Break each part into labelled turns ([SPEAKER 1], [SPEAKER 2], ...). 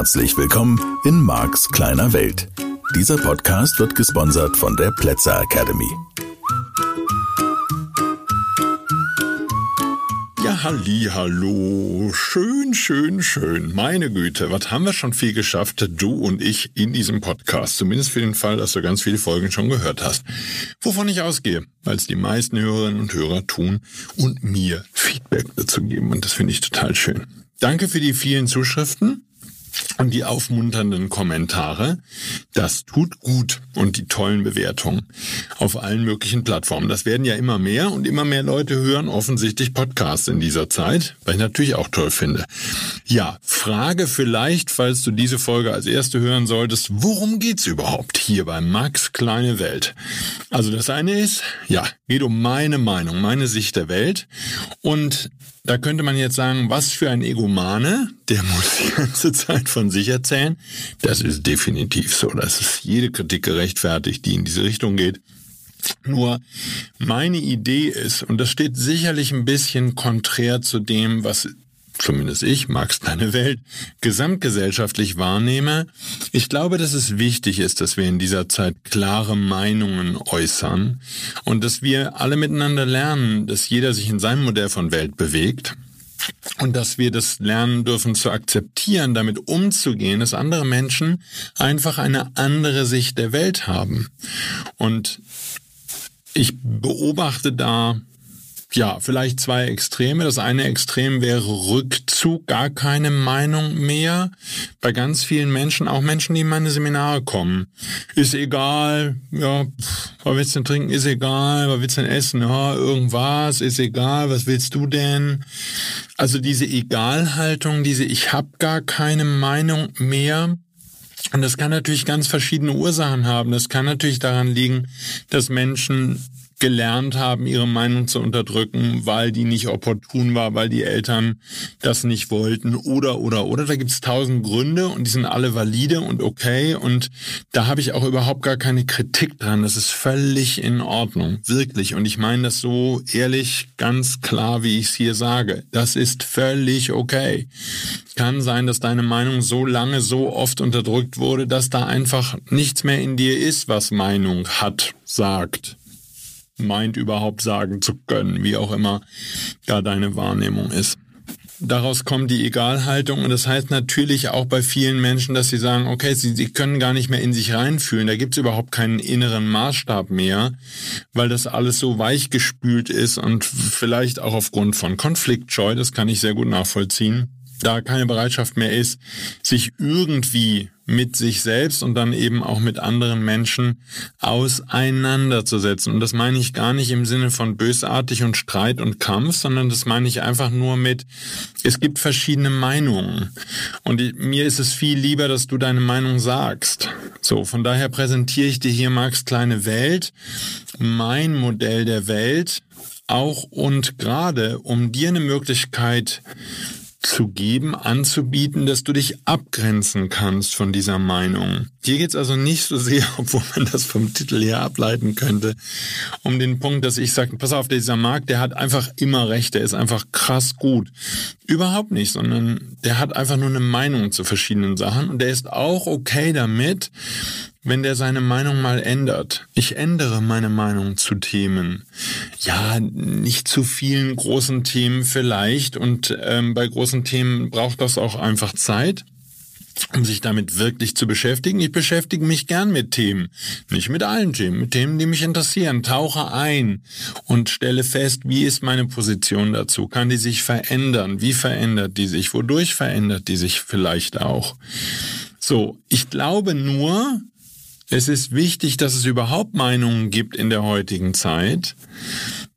[SPEAKER 1] Herzlich willkommen in Marks kleiner Welt. Dieser Podcast wird gesponsert von der Plätzer Academy.
[SPEAKER 2] Ja, halli, hallo. Schön, schön, schön. Meine Güte, was haben wir schon viel geschafft, du und ich, in diesem Podcast. Zumindest für den Fall, dass du ganz viele Folgen schon gehört hast. Wovon ich ausgehe, weil es die meisten Hörerinnen und Hörer tun und mir Feedback dazu geben. Und das finde ich total schön. Danke für die vielen Zuschriften und die aufmunternden Kommentare. Das tut gut und die tollen Bewertungen auf allen möglichen Plattformen. Das werden ja immer mehr und immer mehr Leute hören offensichtlich Podcasts in dieser Zeit, was ich natürlich auch toll finde. Ja, Frage vielleicht, falls du diese Folge als erste hören solltest, worum geht's überhaupt hier bei Max Kleine Welt? Also das eine ist, ja, geht um meine Meinung, meine Sicht der Welt und da könnte man jetzt sagen, was für ein Egomane, der muss die ganze Zeit von sich erzählen. Das ist definitiv so. Das ist jede Kritik gerechtfertigt, die in diese Richtung geht. Nur meine Idee ist, und das steht sicherlich ein bisschen konträr zu dem, was zumindest ich, Max deine Welt, gesamtgesellschaftlich wahrnehme. Ich glaube, dass es wichtig ist, dass wir in dieser Zeit klare Meinungen äußern und dass wir alle miteinander lernen, dass jeder sich in seinem Modell von Welt bewegt. Und dass wir das lernen dürfen zu akzeptieren, damit umzugehen, dass andere Menschen einfach eine andere Sicht der Welt haben. Und ich beobachte da ja, vielleicht zwei Extreme. Das eine Extrem wäre Rückzug, gar keine Meinung mehr. Bei ganz vielen Menschen, auch Menschen, die in meine Seminare kommen. Ist egal, ja, was willst du denn trinken? Ist egal, was willst du denn essen? Ja, irgendwas, ist egal, was willst du denn? Also diese Egalhaltung, diese Ich hab gar keine Meinung mehr. Und das kann natürlich ganz verschiedene Ursachen haben. Das kann natürlich daran liegen, dass Menschen gelernt haben, ihre Meinung zu unterdrücken, weil die nicht opportun war, weil die Eltern das nicht wollten oder oder oder. Da gibt es tausend Gründe und die sind alle valide und okay und da habe ich auch überhaupt gar keine Kritik dran. Das ist völlig in Ordnung, wirklich. Und ich meine das so ehrlich, ganz klar, wie ich es hier sage. Das ist völlig okay. Kann sein, dass deine Meinung so lange, so oft unterdrückt wurde, dass da einfach nichts mehr in dir ist, was Meinung hat, sagt meint überhaupt sagen zu können, wie auch immer da deine Wahrnehmung ist. Daraus kommt die Egalhaltung und das heißt natürlich auch bei vielen Menschen, dass sie sagen, okay, sie, sie können gar nicht mehr in sich reinfühlen, da gibt's überhaupt keinen inneren Maßstab mehr, weil das alles so weichgespült ist und vielleicht auch aufgrund von Konfliktscheu, das kann ich sehr gut nachvollziehen, da keine Bereitschaft mehr ist, sich irgendwie mit sich selbst und dann eben auch mit anderen Menschen auseinanderzusetzen. Und das meine ich gar nicht im Sinne von bösartig und Streit und Kampf, sondern das meine ich einfach nur mit, es gibt verschiedene Meinungen. Und mir ist es viel lieber, dass du deine Meinung sagst. So, von daher präsentiere ich dir hier Marx kleine Welt, mein Modell der Welt, auch und gerade, um dir eine Möglichkeit zu geben, anzubieten, dass du dich abgrenzen kannst von dieser Meinung. Hier geht es also nicht so sehr, obwohl man das vom Titel her ableiten könnte, um den Punkt, dass ich sage, pass auf, dieser Markt, der hat einfach immer recht, der ist einfach krass gut. Überhaupt nicht, sondern der hat einfach nur eine Meinung zu verschiedenen Sachen und der ist auch okay damit, wenn der seine Meinung mal ändert. Ich ändere meine Meinung zu Themen. Ja, nicht zu vielen großen Themen vielleicht. Und ähm, bei großen Themen braucht das auch einfach Zeit um sich damit wirklich zu beschäftigen. Ich beschäftige mich gern mit Themen, nicht mit allen Themen, mit Themen, die mich interessieren, tauche ein und stelle fest, wie ist meine Position dazu? Kann die sich verändern? Wie verändert die sich? Wodurch verändert die sich vielleicht auch? So, ich glaube nur, es ist wichtig, dass es überhaupt Meinungen gibt in der heutigen Zeit,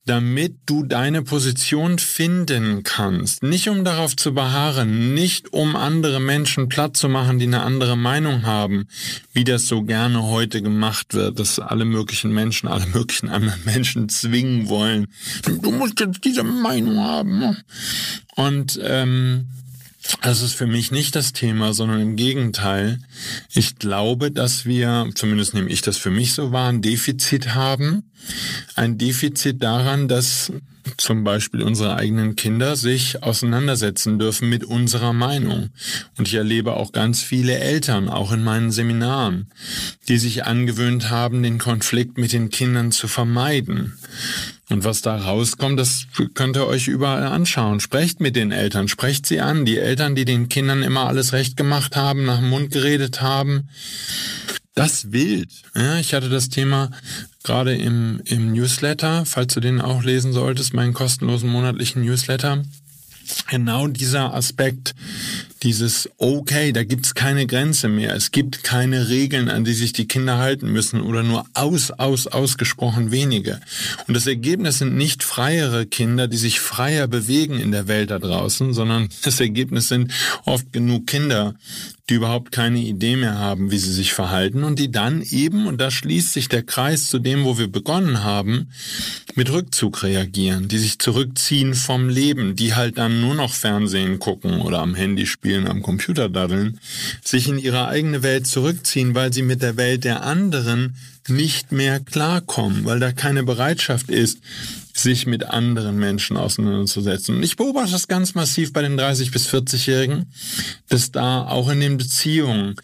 [SPEAKER 2] damit du deine Position finden kannst. Nicht um darauf zu beharren, nicht um andere Menschen platt zu machen, die eine andere Meinung haben, wie das so gerne heute gemacht wird, dass alle möglichen Menschen, alle möglichen anderen Menschen zwingen wollen. Du musst jetzt diese Meinung haben. Und ähm, das ist für mich nicht das Thema, sondern im Gegenteil. Ich glaube, dass wir, zumindest nehme ich das für mich so wahr, ein Defizit haben. Ein Defizit daran, dass zum Beispiel unsere eigenen Kinder sich auseinandersetzen dürfen mit unserer Meinung. Und ich erlebe auch ganz viele Eltern, auch in meinen Seminaren, die sich angewöhnt haben, den Konflikt mit den Kindern zu vermeiden. Und was da rauskommt, das könnt ihr euch überall anschauen. Sprecht mit den Eltern, sprecht sie an. Die Eltern, die den Kindern immer alles recht gemacht haben, nach dem Mund geredet haben. Das wild. Ja, ich hatte das Thema gerade im, im Newsletter, falls du den auch lesen solltest, meinen kostenlosen monatlichen Newsletter. Genau dieser Aspekt, dieses okay, da gibt's keine Grenze mehr, es gibt keine Regeln, an die sich die Kinder halten müssen oder nur aus, aus, ausgesprochen wenige. Und das Ergebnis sind nicht freiere Kinder, die sich freier bewegen in der Welt da draußen, sondern das Ergebnis sind oft genug Kinder, die überhaupt keine Idee mehr haben, wie sie sich verhalten und die dann eben, und da schließt sich der Kreis zu dem, wo wir begonnen haben, mit Rückzug reagieren, die sich zurückziehen vom Leben, die halt dann nur noch Fernsehen gucken oder am Handy spielen, am Computer daddeln, sich in ihre eigene Welt zurückziehen, weil sie mit der Welt der anderen nicht mehr klarkommen, weil da keine Bereitschaft ist, sich mit anderen Menschen auseinanderzusetzen. Und ich beobachte das ganz massiv bei den 30 bis 40-Jährigen, dass da auch in den Beziehungen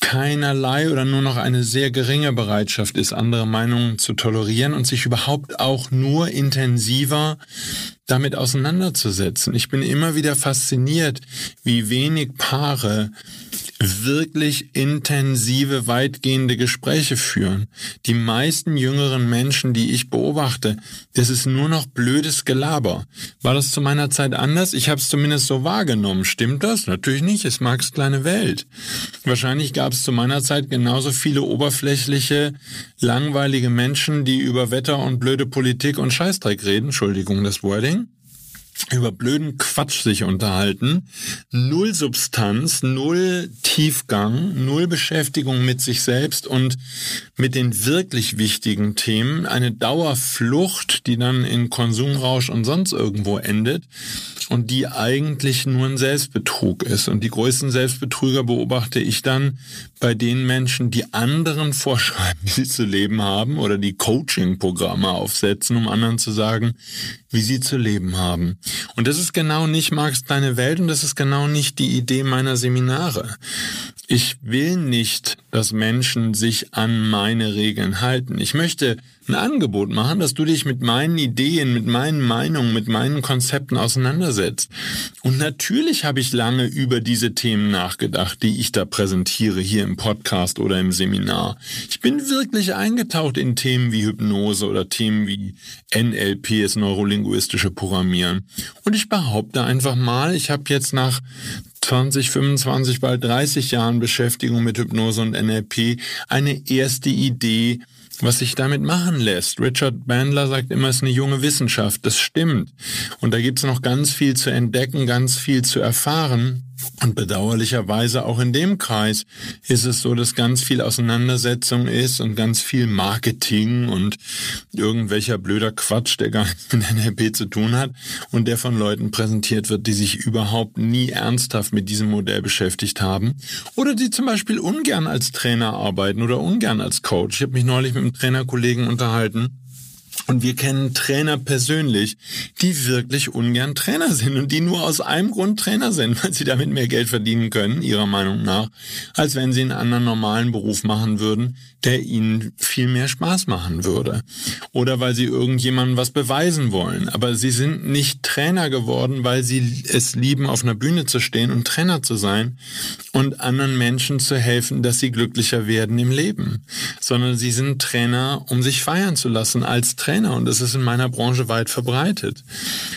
[SPEAKER 2] keinerlei oder nur noch eine sehr geringe Bereitschaft ist, andere Meinungen zu tolerieren und sich überhaupt auch nur intensiver damit auseinanderzusetzen. Ich bin immer wieder fasziniert, wie wenig Paare wirklich intensive, weitgehende Gespräche führen. Die meisten jüngeren Menschen, die ich beobachte, das ist nur noch blödes Gelaber. War das zu meiner Zeit anders? Ich habe es zumindest so wahrgenommen. Stimmt das? Natürlich nicht. Es mag's kleine Welt. Wahrscheinlich gab es zu meiner Zeit genauso viele oberflächliche, langweilige Menschen, die über Wetter und blöde Politik und Scheißdreck reden. Entschuldigung, das Wording über blöden Quatsch sich unterhalten. Null Substanz, null Tiefgang, null Beschäftigung mit sich selbst und mit den wirklich wichtigen Themen. Eine Dauerflucht, die dann in Konsumrausch und sonst irgendwo endet und die eigentlich nur ein Selbstbetrug ist. Und die größten Selbstbetrüger beobachte ich dann bei den Menschen, die anderen vorschreiben, wie sie zu leben haben oder die Coaching-Programme aufsetzen, um anderen zu sagen, wie sie zu leben haben. Und das ist genau nicht Marx deine Welt und das ist genau nicht die Idee meiner Seminare. Ich will nicht, dass Menschen sich an meine Regeln halten. Ich möchte ein Angebot machen, dass du dich mit meinen Ideen, mit meinen Meinungen, mit meinen Konzepten auseinandersetzt. Und natürlich habe ich lange über diese Themen nachgedacht, die ich da präsentiere, hier im Podcast oder im Seminar. Ich bin wirklich eingetaucht in Themen wie Hypnose oder Themen wie NLP, das neurolinguistische Programmieren. Und ich behaupte einfach mal, ich habe jetzt nach 20, 25, bald 30 Jahren Beschäftigung mit Hypnose und NLP eine erste Idee, was sich damit machen lässt. Richard Bandler sagt immer, es ist eine junge Wissenschaft. Das stimmt. Und da gibt es noch ganz viel zu entdecken, ganz viel zu erfahren. Und bedauerlicherweise auch in dem Kreis ist es so, dass ganz viel Auseinandersetzung ist und ganz viel Marketing und irgendwelcher blöder Quatsch, der gar nichts mit NLP zu tun hat und der von Leuten präsentiert wird, die sich überhaupt nie ernsthaft mit diesem Modell beschäftigt haben oder die zum Beispiel ungern als Trainer arbeiten oder ungern als Coach. Ich habe mich neulich mit einem Trainerkollegen unterhalten und wir kennen Trainer persönlich, die wirklich ungern Trainer sind und die nur aus einem Grund Trainer sind, weil sie damit mehr Geld verdienen können, ihrer Meinung nach, als wenn sie einen anderen normalen Beruf machen würden, der ihnen viel mehr Spaß machen würde. Oder weil sie irgendjemandem was beweisen wollen. Aber sie sind nicht Trainer geworden, weil sie es lieben, auf einer Bühne zu stehen und Trainer zu sein und anderen Menschen zu helfen, dass sie glücklicher werden im Leben. Sondern sie sind Trainer, um sich feiern zu lassen als Trainer und das ist in meiner Branche weit verbreitet.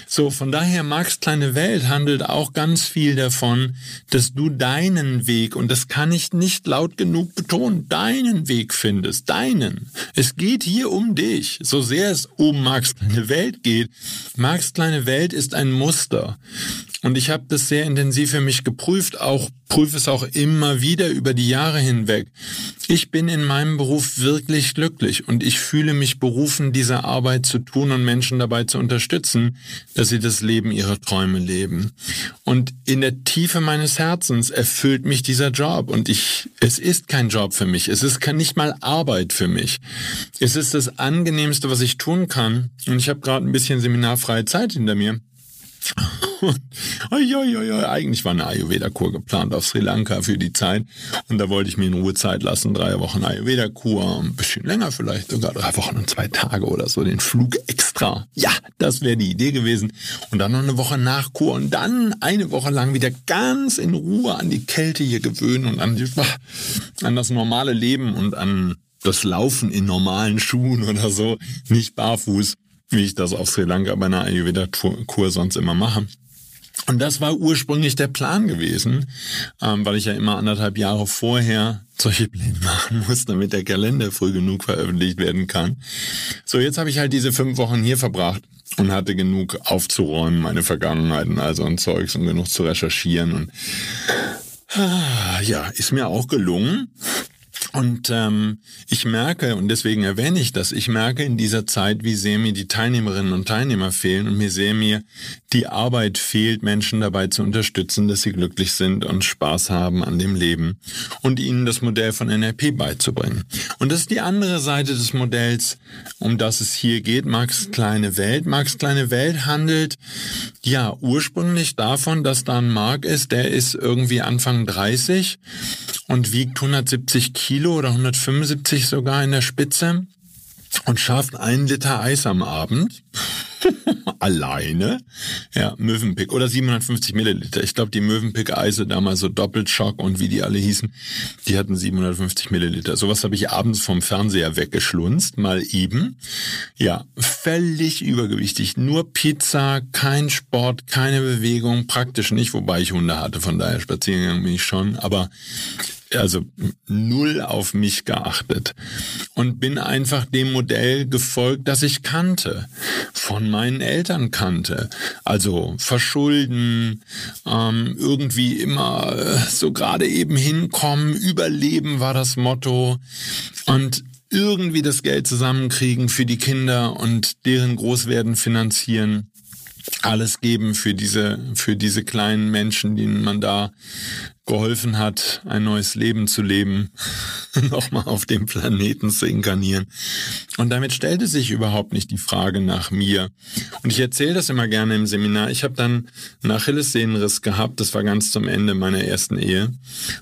[SPEAKER 2] So, von daher, Max kleine Welt handelt auch ganz viel davon, dass du deinen Weg, und das kann ich nicht laut genug betonen, deinen Weg findest, deinen. Es geht hier um dich, so sehr es um Max kleine Welt geht. Max kleine Welt ist ein Muster. Und ich habe das sehr intensiv für mich geprüft, auch prüfe es auch immer wieder über die Jahre hinweg. Ich bin in meinem Beruf wirklich glücklich und ich fühle mich berufen, diese Arbeit zu tun und Menschen dabei zu unterstützen, dass sie das Leben ihrer Träume leben. Und in der Tiefe meines Herzens erfüllt mich dieser Job und ich, es ist kein Job für mich. Es ist nicht mal Arbeit für mich. Es ist das angenehmste, was ich tun kann. Und ich habe gerade ein bisschen seminarfreie Zeit hinter mir. Eigentlich war eine Ayurveda-Kur geplant auf Sri Lanka für die Zeit. Und da wollte ich mir in Ruhe Zeit lassen. Drei Wochen Ayurveda-Kur, ein bisschen länger vielleicht, sogar drei Wochen und zwei Tage oder so, den Flug extra. Ja, das wäre die Idee gewesen. Und dann noch eine Woche nach Kur und dann eine Woche lang wieder ganz in Ruhe an die Kälte hier gewöhnen und an, die, an das normale Leben und an das Laufen in normalen Schuhen oder so, nicht barfuß wie ich das auf Sri Lanka bei einer Ayurveda-Kur sonst immer mache. Und das war ursprünglich der Plan gewesen, ähm, weil ich ja immer anderthalb Jahre vorher solche Pläne machen muss, damit der Kalender früh genug veröffentlicht werden kann. So, jetzt habe ich halt diese fünf Wochen hier verbracht und hatte genug aufzuräumen, meine Vergangenheiten, also und Zeugs und genug zu recherchieren und ah, ja, ist mir auch gelungen. Und ähm, ich merke, und deswegen erwähne ich das, ich merke in dieser Zeit, wie sehr mir die Teilnehmerinnen und Teilnehmer fehlen und mir sehr mir die Arbeit fehlt, Menschen dabei zu unterstützen, dass sie glücklich sind und Spaß haben an dem Leben und ihnen das Modell von NLP beizubringen. Und das ist die andere Seite des Modells, um das es hier geht, Max Kleine Welt. Max Kleine Welt handelt ja ursprünglich davon, dass da ein Mark ist, der ist irgendwie Anfang 30 und wiegt 170 Kilo oder 175 sogar in der Spitze und schafft einen Liter Eis am Abend. Alleine. Ja, Mövenpick oder 750 Milliliter. Ich glaube, die Mövenpick-Eise damals so Doppelschock und wie die alle hießen, die hatten 750 Milliliter. Sowas habe ich abends vom Fernseher weggeschlunzt, mal eben. Ja, völlig übergewichtig. Nur Pizza, kein Sport, keine Bewegung, praktisch nicht, wobei ich Hunde hatte, von daher spazieren gegangen bin ich schon. Aber also null auf mich geachtet und bin einfach dem Modell gefolgt, das ich kannte, von meinen Eltern kannte. Also verschulden, ähm, irgendwie immer äh, so gerade eben hinkommen, überleben war das Motto und irgendwie das Geld zusammenkriegen für die Kinder und deren Großwerden finanzieren alles geben für diese, für diese kleinen Menschen, denen man da geholfen hat, ein neues Leben zu leben, nochmal auf dem Planeten zu inkarnieren. Und damit stellte sich überhaupt nicht die Frage nach mir. Und ich erzähle das immer gerne im Seminar. Ich habe dann einen Achillessehnenriss gehabt, das war ganz zum Ende meiner ersten Ehe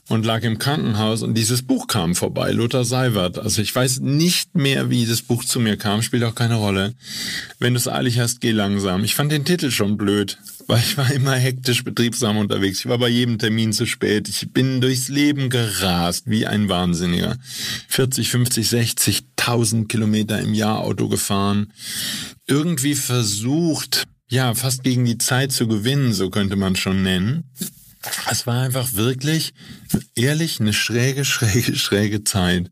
[SPEAKER 2] und lag im Krankenhaus und dieses Buch kam vorbei, Lothar Seiwert. Also ich weiß nicht mehr, wie das Buch zu mir kam, spielt auch keine Rolle. Wenn du es eilig hast, geh langsam. Ich fand den Titel schon blöd weil ich war immer hektisch betriebsam unterwegs. Ich war bei jedem Termin zu spät. Ich bin durchs Leben gerast wie ein Wahnsinniger. 40, 50, 60.000 Kilometer im Jahr Auto gefahren. Irgendwie versucht, ja, fast gegen die Zeit zu gewinnen, so könnte man schon nennen. Es war einfach wirklich, ehrlich, eine schräge, schräge, schräge Zeit.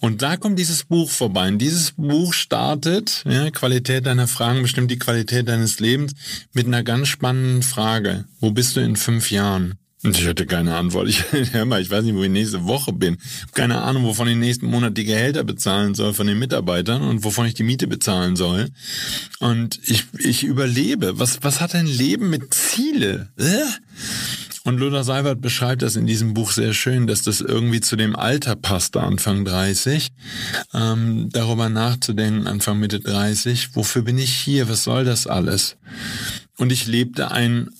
[SPEAKER 2] Und da kommt dieses Buch vorbei. Und dieses Buch startet, ja, Qualität deiner Fragen bestimmt die Qualität deines Lebens, mit einer ganz spannenden Frage. Wo bist du in fünf Jahren? Und ich hatte keine Antwort. Ich, hör mal, ich weiß nicht, wo ich nächste Woche bin. Keine Ahnung, wovon ich nächsten Monat die Gehälter bezahlen soll von den Mitarbeitern und wovon ich die Miete bezahlen soll. Und ich, ich überlebe. Was, was hat ein Leben mit Ziele? Äh? Und Lothar Seiwert beschreibt das in diesem Buch sehr schön, dass das irgendwie zu dem Alter passte, Anfang 30, ähm, darüber nachzudenken, Anfang Mitte 30, wofür bin ich hier, was soll das alles? Und ich lebte ein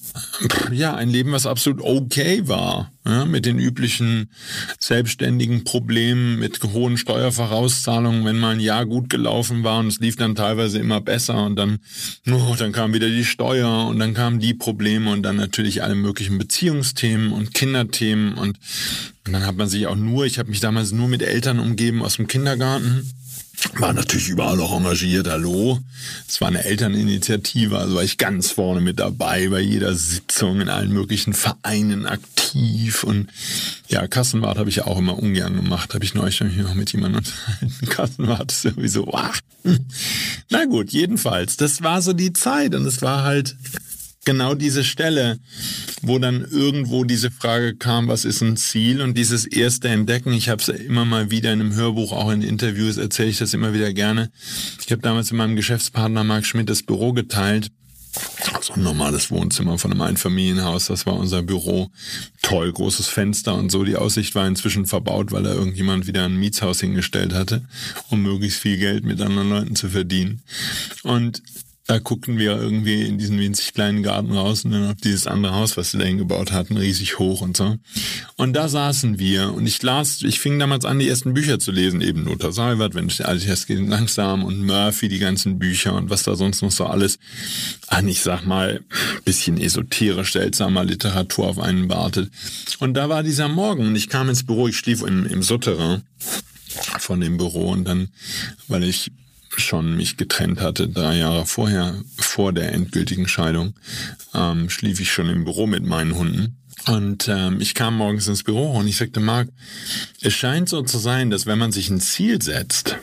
[SPEAKER 2] ja, ein Leben, was absolut okay war, ja, mit den üblichen selbstständigen Problemen, mit hohen Steuervorauszahlungen, wenn mal ein Jahr gut gelaufen war und es lief dann teilweise immer besser und dann, oh, dann kam wieder die Steuer und dann kamen die Probleme und dann natürlich alle möglichen Beziehungsthemen und Kinderthemen und, und dann hat man sich auch nur, ich habe mich damals nur mit Eltern umgeben aus dem Kindergarten war natürlich überall auch engagiert, hallo. Es war eine Elterninitiative, also war ich ganz vorne mit dabei, bei jeder Sitzung in allen möglichen Vereinen aktiv und ja, Kassenwart habe ich ja auch immer ungern gemacht, habe ich neulich noch mit jemandem unterhalten. Kassenwart ist sowieso, ach. Na gut, jedenfalls, das war so die Zeit und es war halt genau diese Stelle, wo dann irgendwo diese Frage kam, was ist ein Ziel und dieses erste Entdecken. Ich habe es immer mal wieder in einem Hörbuch, auch in Interviews erzähle ich das immer wieder gerne. Ich habe damals mit meinem Geschäftspartner Marc Schmidt das Büro geteilt so ein normales Wohnzimmer von einem Einfamilienhaus, das war unser Büro. Toll, großes Fenster und so. Die Aussicht war inzwischen verbaut, weil da irgendjemand wieder ein Mietshaus hingestellt hatte, um möglichst viel Geld mit anderen Leuten zu verdienen. Und da guckten wir irgendwie in diesen winzig kleinen Garten raus und dann auf dieses andere Haus, was sie da hingebaut hatten, riesig hoch und so. Und da saßen wir und ich las, ich fing damals an, die ersten Bücher zu lesen, eben Lothar Seiwert, wenn ich alles erst geht langsam und Murphy, die ganzen Bücher und was da sonst noch so alles an, ich sag mal, bisschen esoterisch seltsamer Literatur auf einen wartet. Und da war dieser Morgen und ich kam ins Büro, ich schlief im, im Souterrain von dem Büro und dann, weil ich schon mich getrennt hatte, drei Jahre vorher, vor der endgültigen Scheidung, ähm, schlief ich schon im Büro mit meinen Hunden. Und ähm, ich kam morgens ins Büro und ich sagte, Marc, es scheint so zu sein, dass wenn man sich ein Ziel setzt,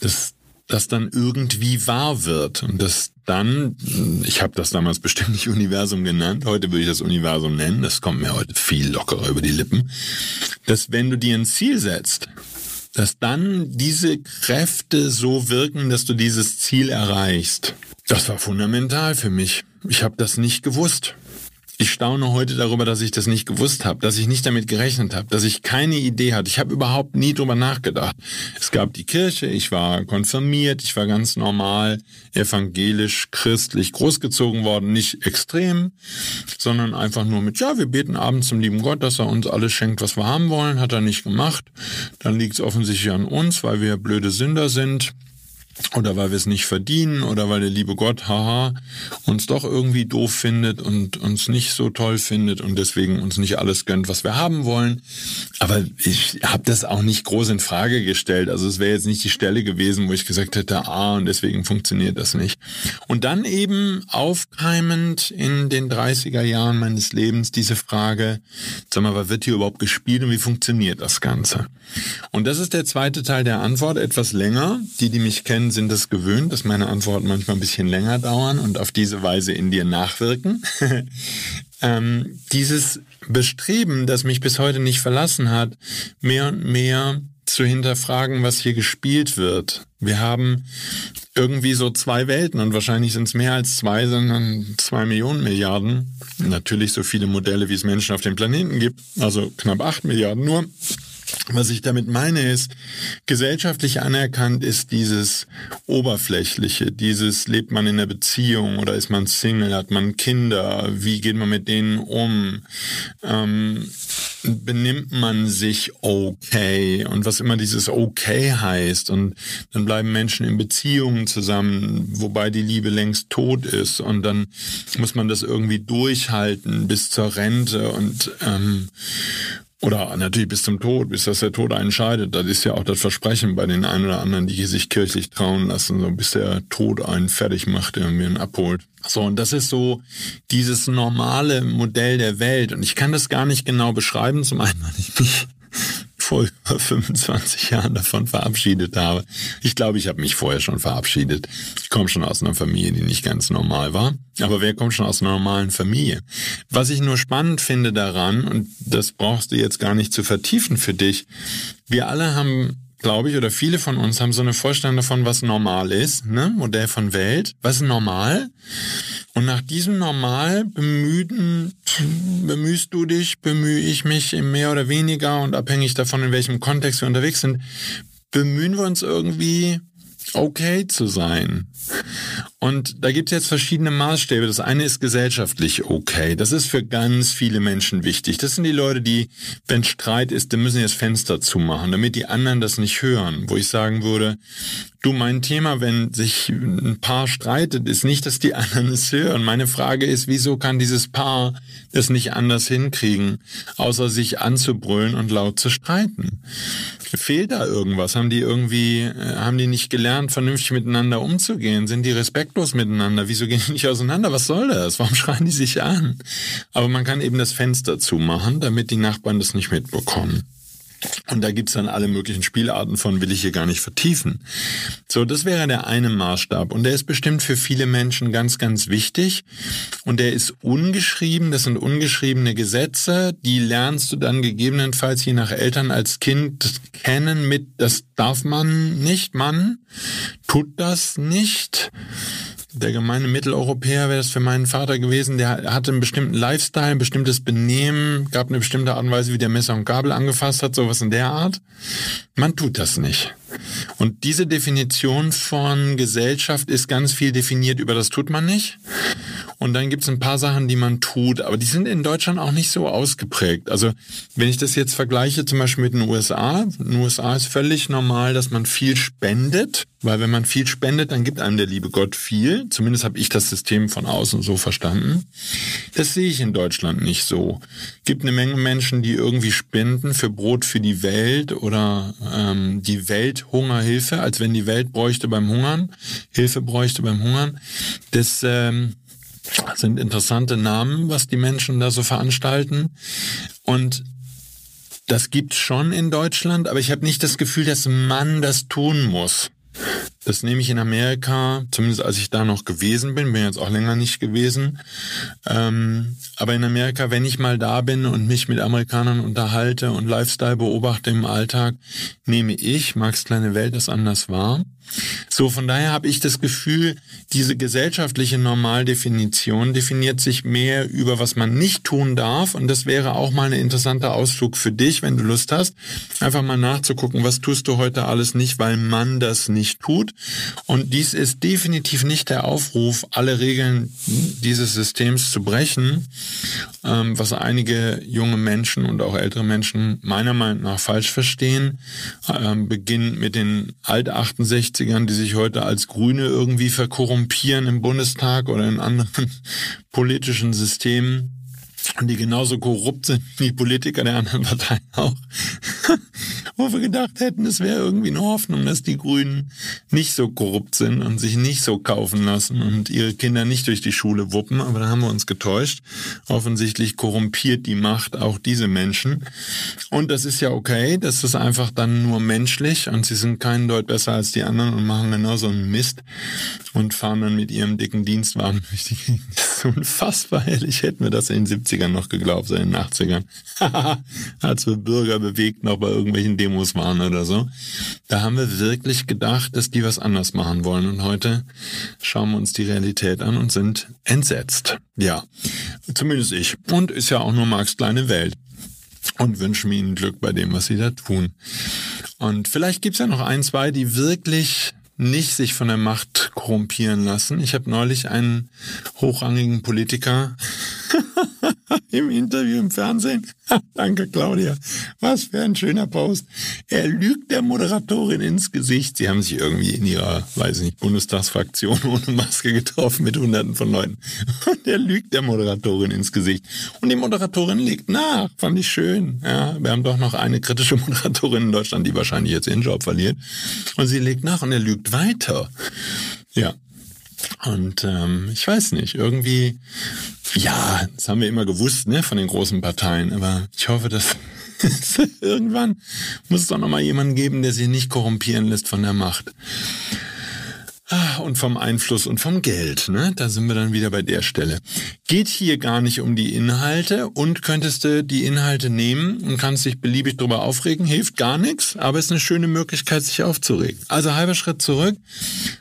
[SPEAKER 2] dass das dann irgendwie wahr wird und dass dann, ich habe das damals bestimmt nicht Universum genannt, heute würde ich das Universum nennen, das kommt mir heute viel lockerer über die Lippen, dass wenn du dir ein Ziel setzt, dass dann diese Kräfte so wirken, dass du dieses Ziel erreichst. Das war fundamental für mich. Ich habe das nicht gewusst. Ich staune heute darüber, dass ich das nicht gewusst habe, dass ich nicht damit gerechnet habe, dass ich keine Idee hatte. Ich habe überhaupt nie drüber nachgedacht. Es gab die Kirche, ich war konfirmiert, ich war ganz normal, evangelisch, christlich großgezogen worden, nicht extrem, sondern einfach nur mit, ja, wir beten abends zum lieben Gott, dass er uns alles schenkt, was wir haben wollen, hat er nicht gemacht. Dann liegt es offensichtlich an uns, weil wir blöde Sünder sind oder weil wir es nicht verdienen oder weil der liebe Gott, haha, uns doch irgendwie doof findet und uns nicht so toll findet und deswegen uns nicht alles gönnt, was wir haben wollen. Aber ich habe das auch nicht groß in Frage gestellt. Also es wäre jetzt nicht die Stelle gewesen, wo ich gesagt hätte, ah, und deswegen funktioniert das nicht. Und dann eben aufkeimend in den 30er Jahren meines Lebens diese Frage, sag mal, was wird hier überhaupt gespielt und wie funktioniert das Ganze? Und das ist der zweite Teil der Antwort, etwas länger. Die, die mich kennen, sind es gewöhnt, dass meine Antworten manchmal ein bisschen länger dauern und auf diese Weise in dir nachwirken. ähm, dieses Bestreben, das mich bis heute nicht verlassen hat, mehr und mehr zu hinterfragen, was hier gespielt wird. Wir haben irgendwie so zwei Welten und wahrscheinlich sind es mehr als zwei, sondern zwei Millionen Milliarden. Natürlich so viele Modelle, wie es Menschen auf dem Planeten gibt, also knapp acht Milliarden nur. Was ich damit meine ist, gesellschaftlich anerkannt ist dieses Oberflächliche, dieses lebt man in einer Beziehung oder ist man Single, hat man Kinder, wie geht man mit denen um, ähm, benimmt man sich okay? Und was immer dieses okay heißt. Und dann bleiben Menschen in Beziehungen zusammen, wobei die Liebe längst tot ist. Und dann muss man das irgendwie durchhalten bis zur Rente. Und ähm, oder natürlich bis zum Tod, bis das der Tod entscheidet. Das ist ja auch das Versprechen bei den einen oder anderen, die sich kirchlich trauen lassen, so bis der Tod einen fertig macht, irgendwie einen abholt. So, und das ist so dieses normale Modell der Welt. Und ich kann das gar nicht genau beschreiben, zum einen, weil ich mich vor über 25 Jahren davon verabschiedet habe. Ich glaube, ich habe mich vorher schon verabschiedet. Ich komme schon aus einer Familie, die nicht ganz normal war. Aber wer kommt schon aus einer normalen Familie? Was ich nur spannend finde daran, und das brauchst du jetzt gar nicht zu vertiefen für dich, wir alle haben glaube ich, oder viele von uns haben so eine Vorstellung davon, was normal ist, ne? Modell von Welt. Was ist normal? Und nach diesem Normal bemühen, bemühst du dich, bemühe ich mich mehr oder weniger und abhängig davon, in welchem Kontext wir unterwegs sind, bemühen wir uns irgendwie okay zu sein. Und da gibt es jetzt verschiedene Maßstäbe. Das eine ist gesellschaftlich okay. Das ist für ganz viele Menschen wichtig. Das sind die Leute, die, wenn Streit ist, dann müssen jetzt Fenster zumachen, damit die anderen das nicht hören. Wo ich sagen würde, du, mein Thema, wenn sich ein Paar streitet, ist nicht, dass die anderen es hören. Meine Frage ist, wieso kann dieses Paar das nicht anders hinkriegen, außer sich anzubrüllen und laut zu streiten? Fehlt da irgendwas? Haben die irgendwie, äh, haben die nicht gelernt, vernünftig miteinander umzugehen? Sind die respektlos miteinander? Wieso gehen die nicht auseinander? Was soll das? Warum schreien die sich an? Aber man kann eben das Fenster zumachen, damit die Nachbarn das nicht mitbekommen. Und da gibt's dann alle möglichen Spielarten von, will ich hier gar nicht vertiefen. So, das wäre der eine Maßstab. Und der ist bestimmt für viele Menschen ganz, ganz wichtig. Und der ist ungeschrieben. Das sind ungeschriebene Gesetze. Die lernst du dann gegebenenfalls je nach Eltern als Kind kennen mit, das darf man nicht, man tut das nicht der gemeine Mitteleuropäer wäre das für meinen Vater gewesen. Der hatte einen bestimmten Lifestyle, ein bestimmtes Benehmen, gab eine bestimmte Art und Weise, wie der Messer und Gabel angefasst hat, sowas in der Art. Man tut das nicht. Und diese Definition von Gesellschaft ist ganz viel definiert über das tut man nicht. Und dann gibt es ein paar Sachen, die man tut, aber die sind in Deutschland auch nicht so ausgeprägt. Also wenn ich das jetzt vergleiche zum Beispiel mit den USA, in den USA ist völlig normal, dass man viel spendet, weil wenn man viel spendet, dann gibt einem der liebe Gott viel. Zumindest habe ich das System von außen so verstanden. Das sehe ich in Deutschland nicht so. Gibt eine Menge Menschen, die irgendwie spenden für Brot für die Welt oder ähm, die Welthungerhilfe, als wenn die Welt bräuchte beim Hungern, Hilfe bräuchte beim Hungern. Das ähm, sind interessante Namen, was die Menschen da so veranstalten. Und das gibt's schon in Deutschland, aber ich habe nicht das Gefühl, dass man das tun muss. Das nehme ich in Amerika, zumindest als ich da noch gewesen bin, bin jetzt auch länger nicht gewesen. Ähm, aber in Amerika, wenn ich mal da bin und mich mit Amerikanern unterhalte und Lifestyle beobachte im Alltag, nehme ich, Max kleine Welt, das anders wahr. So, von daher habe ich das Gefühl, diese gesellschaftliche Normaldefinition definiert sich mehr über, was man nicht tun darf. Und das wäre auch mal ein interessanter Ausflug für dich, wenn du Lust hast, einfach mal nachzugucken, was tust du heute alles nicht, weil man das nicht tut. Und dies ist definitiv nicht der Aufruf, alle Regeln dieses Systems zu brechen, ähm, was einige junge Menschen und auch ältere Menschen meiner Meinung nach falsch verstehen. Ähm, beginnt mit den Alt 68 60ern, die sich heute als Grüne irgendwie verkorrumpieren im Bundestag oder in anderen politischen Systemen und die genauso korrupt sind wie Politiker der anderen Parteien auch wo wir gedacht hätten, es wäre irgendwie eine Hoffnung, dass die Grünen nicht so korrupt sind und sich nicht so kaufen lassen und ihre Kinder nicht durch die Schule wuppen. Aber da haben wir uns getäuscht. Offensichtlich korrumpiert die Macht auch diese Menschen. Und das ist ja okay. Das ist einfach dann nur menschlich und sie sind keinen Deut besser als die anderen und machen genauso einen Mist und fahren dann mit ihrem dicken Dienstwagen durch die Gegend. Das ist unfassbar ehrlich. Hätten wir das in den 70ern noch geglaubt, in den 80ern. als wir Bürger bewegt noch bei irgendwelchen Demos waren oder so. Da haben wir wirklich gedacht, dass die was anders machen wollen. Und heute schauen wir uns die Realität an und sind entsetzt. Ja, zumindest ich. Und ist ja auch nur Marx kleine Welt. Und wünschen ihnen Glück bei dem, was sie da tun. Und vielleicht gibt's ja noch ein, zwei, die wirklich nicht sich von der Macht korrumpieren lassen. Ich habe neulich einen hochrangigen Politiker im Interview im Fernsehen. Danke, Claudia. Was für ein schöner Post. Er lügt der Moderatorin ins Gesicht. Sie haben sich irgendwie in ihrer, weiß ich nicht, Bundestagsfraktion ohne Maske getroffen mit hunderten von Leuten. Und er lügt der Moderatorin ins Gesicht. Und die Moderatorin legt nach. Fand ich schön. Ja, wir haben doch noch eine kritische Moderatorin in Deutschland, die wahrscheinlich jetzt ihren Job verliert. Und sie legt nach und er lügt weiter. Ja, und ähm, ich weiß nicht, irgendwie, ja, das haben wir immer gewusst, ne, von den großen Parteien, aber ich hoffe, dass irgendwann muss es doch nochmal jemanden geben, der sich nicht korrumpieren lässt von der Macht. Ah, und vom Einfluss und vom Geld, ne? Da sind wir dann wieder bei der Stelle. Geht hier gar nicht um die Inhalte und könntest du die Inhalte nehmen und kannst dich beliebig drüber aufregen, hilft gar nichts, aber ist eine schöne Möglichkeit, sich aufzuregen. Also halber Schritt zurück.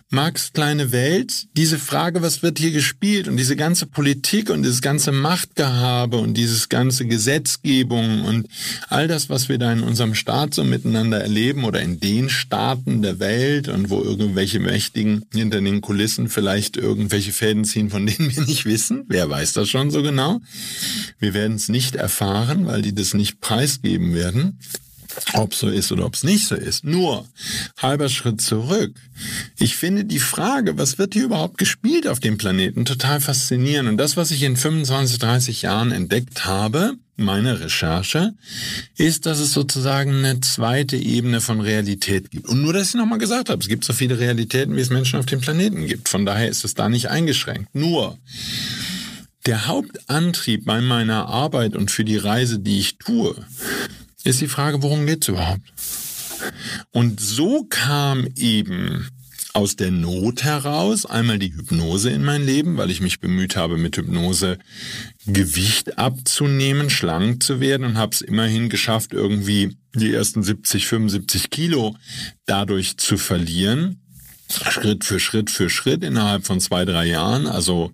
[SPEAKER 2] Max kleine Welt, diese Frage, was wird hier gespielt und diese ganze Politik und dieses ganze Machtgehabe und dieses ganze Gesetzgebung und all das, was wir da in unserem Staat so miteinander erleben oder in den Staaten der Welt und wo irgendwelche Mächtigen hinter den Kulissen vielleicht irgendwelche Fäden ziehen, von denen wir nicht wissen. Wer weiß das schon so genau? Wir werden es nicht erfahren, weil die das nicht preisgeben werden ob so ist oder ob es nicht so ist. Nur, halber Schritt zurück. Ich finde die Frage, was wird hier überhaupt gespielt auf dem Planeten, total faszinierend. Und das, was ich in 25, 30 Jahren entdeckt habe, meine Recherche, ist, dass es sozusagen eine zweite Ebene von Realität gibt. Und nur, dass ich nochmal gesagt habe, es gibt so viele Realitäten, wie es Menschen auf dem Planeten gibt. Von daher ist es da nicht eingeschränkt. Nur, der Hauptantrieb bei meiner Arbeit und für die Reise, die ich tue, ist die Frage, worum geht's überhaupt? Und so kam eben aus der Not heraus einmal die Hypnose in mein Leben, weil ich mich bemüht habe, mit Hypnose Gewicht abzunehmen, schlank zu werden und habe es immerhin geschafft, irgendwie die ersten 70, 75 Kilo dadurch zu verlieren. Schritt für Schritt für Schritt innerhalb von zwei, drei Jahren. Also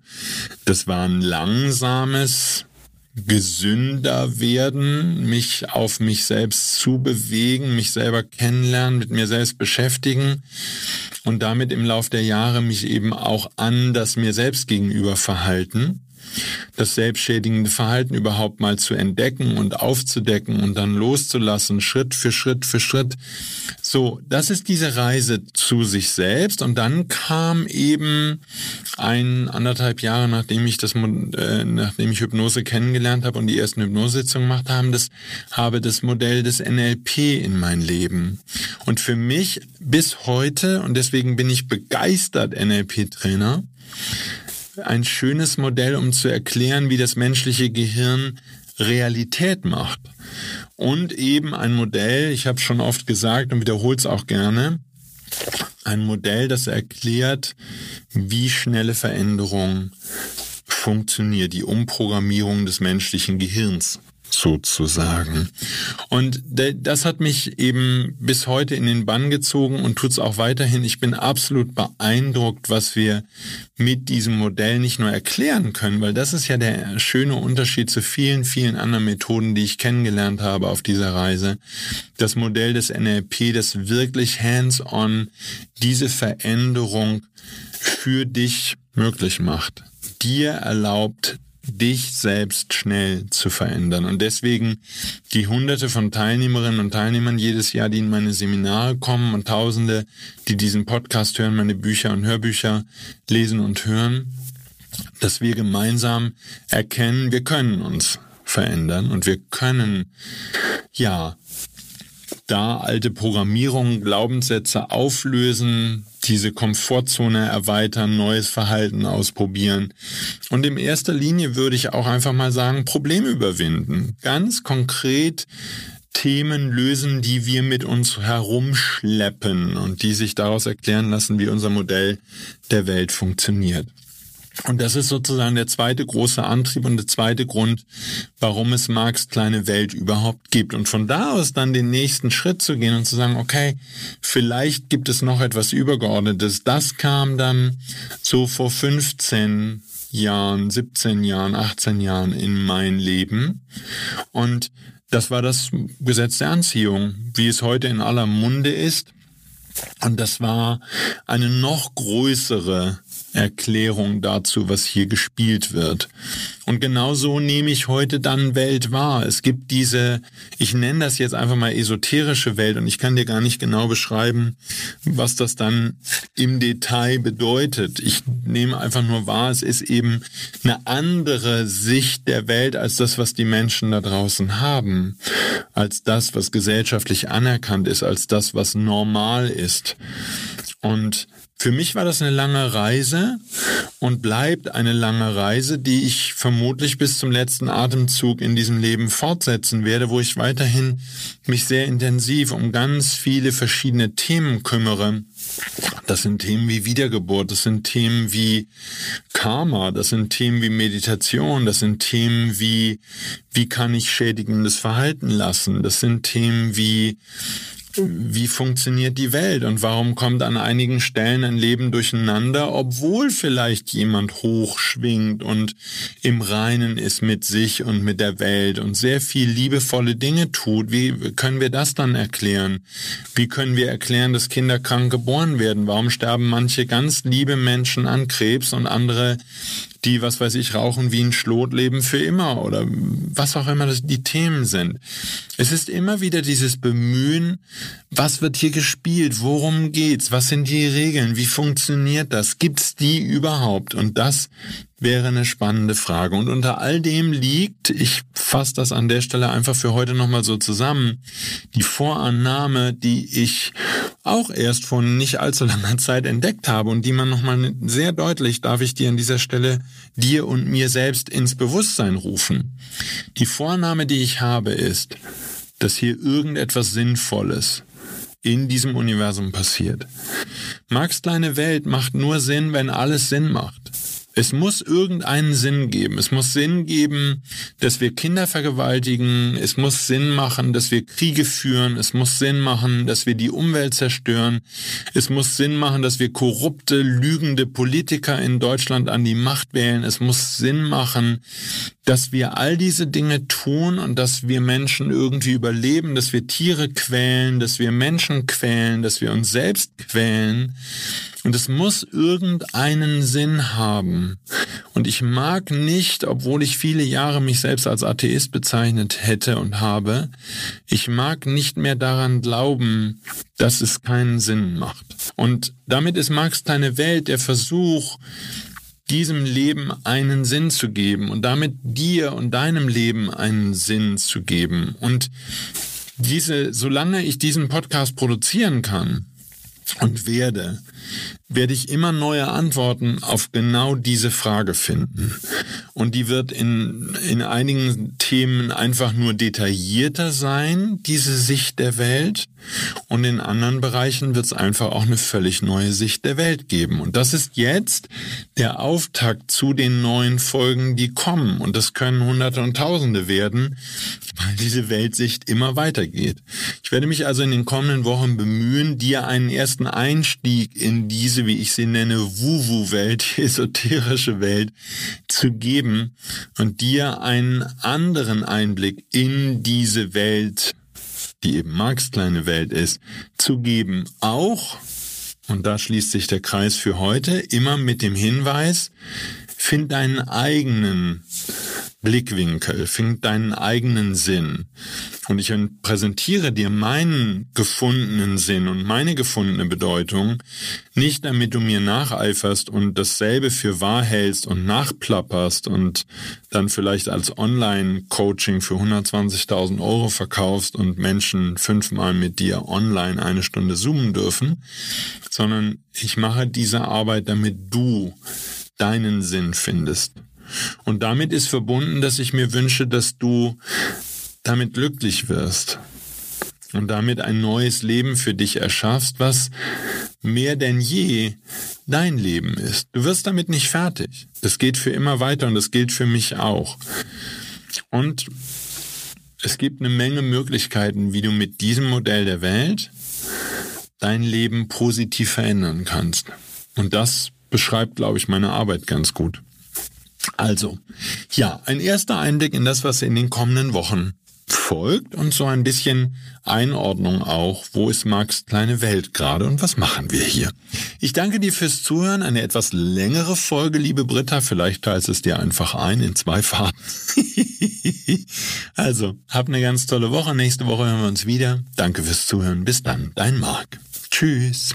[SPEAKER 2] das war ein langsames, gesünder werden, mich auf mich selbst zu bewegen, mich selber kennenlernen, mit mir selbst beschäftigen und damit im Lauf der Jahre mich eben auch anders mir selbst gegenüber verhalten das selbstschädigende Verhalten überhaupt mal zu entdecken und aufzudecken und dann loszulassen, Schritt für Schritt für Schritt. So, das ist diese Reise zu sich selbst und dann kam eben ein anderthalb Jahre, nachdem ich das, äh, nachdem ich Hypnose kennengelernt habe und die ersten Hypnosesitzungen gemacht haben, das habe das Modell des NLP in mein Leben. Und für mich bis heute, und deswegen bin ich begeistert NLP-Trainer, ein schönes Modell, um zu erklären, wie das menschliche Gehirn Realität macht. Und eben ein Modell, ich habe schon oft gesagt und wiederhole es auch gerne, ein Modell, das erklärt, wie schnelle Veränderung funktioniert, die Umprogrammierung des menschlichen Gehirns sozusagen. Und das hat mich eben bis heute in den Bann gezogen und tut's auch weiterhin. Ich bin absolut beeindruckt, was wir mit diesem Modell nicht nur erklären können, weil das ist ja der schöne Unterschied zu vielen, vielen anderen Methoden, die ich kennengelernt habe auf dieser Reise. Das Modell des NLP, das wirklich hands-on diese Veränderung für dich möglich macht dir erlaubt, dich selbst schnell zu verändern. Und deswegen die hunderte von Teilnehmerinnen und Teilnehmern jedes Jahr, die in meine Seminare kommen und tausende, die diesen Podcast hören, meine Bücher und Hörbücher lesen und hören, dass wir gemeinsam erkennen, wir können uns verändern und wir können, ja, da alte Programmierungen, Glaubenssätze auflösen, diese Komfortzone erweitern, neues Verhalten ausprobieren. Und in erster Linie würde ich auch einfach mal sagen, Probleme überwinden. Ganz konkret Themen lösen, die wir mit uns herumschleppen und die sich daraus erklären lassen, wie unser Modell der Welt funktioniert. Und das ist sozusagen der zweite große Antrieb und der zweite Grund, warum es Marx kleine Welt überhaupt gibt. Und von da aus dann den nächsten Schritt zu gehen und zu sagen, okay, vielleicht gibt es noch etwas Übergeordnetes. Das kam dann so vor 15 Jahren, 17 Jahren, 18 Jahren in mein Leben. Und das war das Gesetz der Anziehung, wie es heute in aller Munde ist. Und das war eine noch größere Erklärung dazu, was hier gespielt wird. Und genau so nehme ich heute dann Welt wahr. Es gibt diese, ich nenne das jetzt einfach mal esoterische Welt und ich kann dir gar nicht genau beschreiben, was das dann im Detail bedeutet. Ich nehme einfach nur wahr, es ist eben eine andere Sicht der Welt als das, was die Menschen da draußen haben, als das, was gesellschaftlich anerkannt ist, als das, was normal ist. Und für mich war das eine lange Reise und bleibt eine lange Reise, die ich vermutlich bis zum letzten Atemzug in diesem Leben fortsetzen werde, wo ich weiterhin mich sehr intensiv um ganz viele verschiedene Themen kümmere. Das sind Themen wie Wiedergeburt, das sind Themen wie Karma, das sind Themen wie Meditation, das sind Themen wie, wie kann ich schädigendes Verhalten lassen, das sind Themen wie, wie funktioniert die Welt und warum kommt an einigen Stellen ein Leben durcheinander, obwohl vielleicht jemand hochschwingt und im Reinen ist mit sich und mit der Welt und sehr viel liebevolle Dinge tut. Wie können wir das dann erklären? Wie können wir erklären, dass Kinder krank geboren werden? Warum sterben manche ganz liebe Menschen an Krebs und andere die, was weiß ich, rauchen wie ein Schlot, leben für immer oder was auch immer das die Themen sind. Es ist immer wieder dieses Bemühen, was wird hier gespielt, worum geht's, was sind die Regeln, wie funktioniert das, gibt's die überhaupt? Und das wäre eine spannende Frage. Und unter all dem liegt, ich fasse das an der Stelle einfach für heute nochmal so zusammen, die Vorannahme, die ich auch erst vor nicht allzu langer Zeit entdeckt habe und die man nochmal sehr deutlich, darf ich dir an dieser Stelle, dir und mir selbst ins Bewusstsein rufen. Die Vorannahme, die ich habe, ist, dass hier irgendetwas Sinnvolles in diesem Universum passiert. Marx kleine Welt macht nur Sinn, wenn alles Sinn macht. Es muss irgendeinen Sinn geben. Es muss Sinn geben, dass wir Kinder vergewaltigen. Es muss Sinn machen, dass wir Kriege führen. Es muss Sinn machen, dass wir die Umwelt zerstören. Es muss Sinn machen, dass wir korrupte, lügende Politiker in Deutschland an die Macht wählen. Es muss Sinn machen, dass wir all diese Dinge tun und dass wir Menschen irgendwie überleben, dass wir Tiere quälen, dass wir Menschen quälen, dass wir uns selbst quälen. Und es muss irgendeinen Sinn haben. Und ich mag nicht, obwohl ich viele Jahre mich selbst als Atheist bezeichnet hätte und habe, ich mag nicht mehr daran glauben, dass es keinen Sinn macht. Und damit ist Marx kleine Welt der Versuch, diesem Leben einen Sinn zu geben und damit dir und deinem Leben einen Sinn zu geben. Und diese, solange ich diesen Podcast produzieren kann und werde, werde ich immer neue Antworten auf genau diese Frage finden. Und die wird in, in einigen Themen einfach nur detaillierter sein, diese Sicht der Welt. Und in anderen Bereichen wird es einfach auch eine völlig neue Sicht der Welt geben. Und das ist jetzt der Auftakt zu den neuen Folgen, die kommen. Und das können Hunderte und Tausende werden, weil diese Weltsicht immer weitergeht. Ich werde mich also in den kommenden Wochen bemühen, dir einen ersten Einstieg in diese wie ich sie nenne, Wu-Wu-Welt, die esoterische Welt, zu geben und dir einen anderen Einblick in diese Welt, die eben Marx kleine Welt ist, zu geben. Auch, und da schließt sich der Kreis für heute, immer mit dem Hinweis, find deinen eigenen Blickwinkel, find deinen eigenen Sinn. Und ich präsentiere dir meinen gefundenen Sinn und meine gefundene Bedeutung, nicht damit du mir nacheiferst und dasselbe für wahr hältst und nachplapperst und dann vielleicht als Online-Coaching für 120.000 Euro verkaufst und Menschen fünfmal mit dir online eine Stunde zoomen dürfen, sondern ich mache diese Arbeit, damit du deinen Sinn findest. Und damit ist verbunden, dass ich mir wünsche, dass du damit glücklich wirst und damit ein neues Leben für dich erschaffst, was mehr denn je dein Leben ist. Du wirst damit nicht fertig. Das geht für immer weiter und das gilt für mich auch. Und es gibt eine Menge Möglichkeiten, wie du mit diesem Modell der Welt dein Leben positiv verändern kannst. Und das beschreibt, glaube ich, meine Arbeit ganz gut. Also, ja, ein erster Einblick in das, was in den kommenden Wochen folgt und so ein bisschen Einordnung auch, wo ist Marx kleine Welt gerade und was machen wir hier. Ich danke dir fürs Zuhören, eine etwas längere Folge, liebe Britta, vielleicht teilst es dir einfach ein in zwei Fahrten. also, hab eine ganz tolle Woche, nächste Woche hören wir uns wieder. Danke fürs Zuhören, bis dann, dein Marc. Tschüss.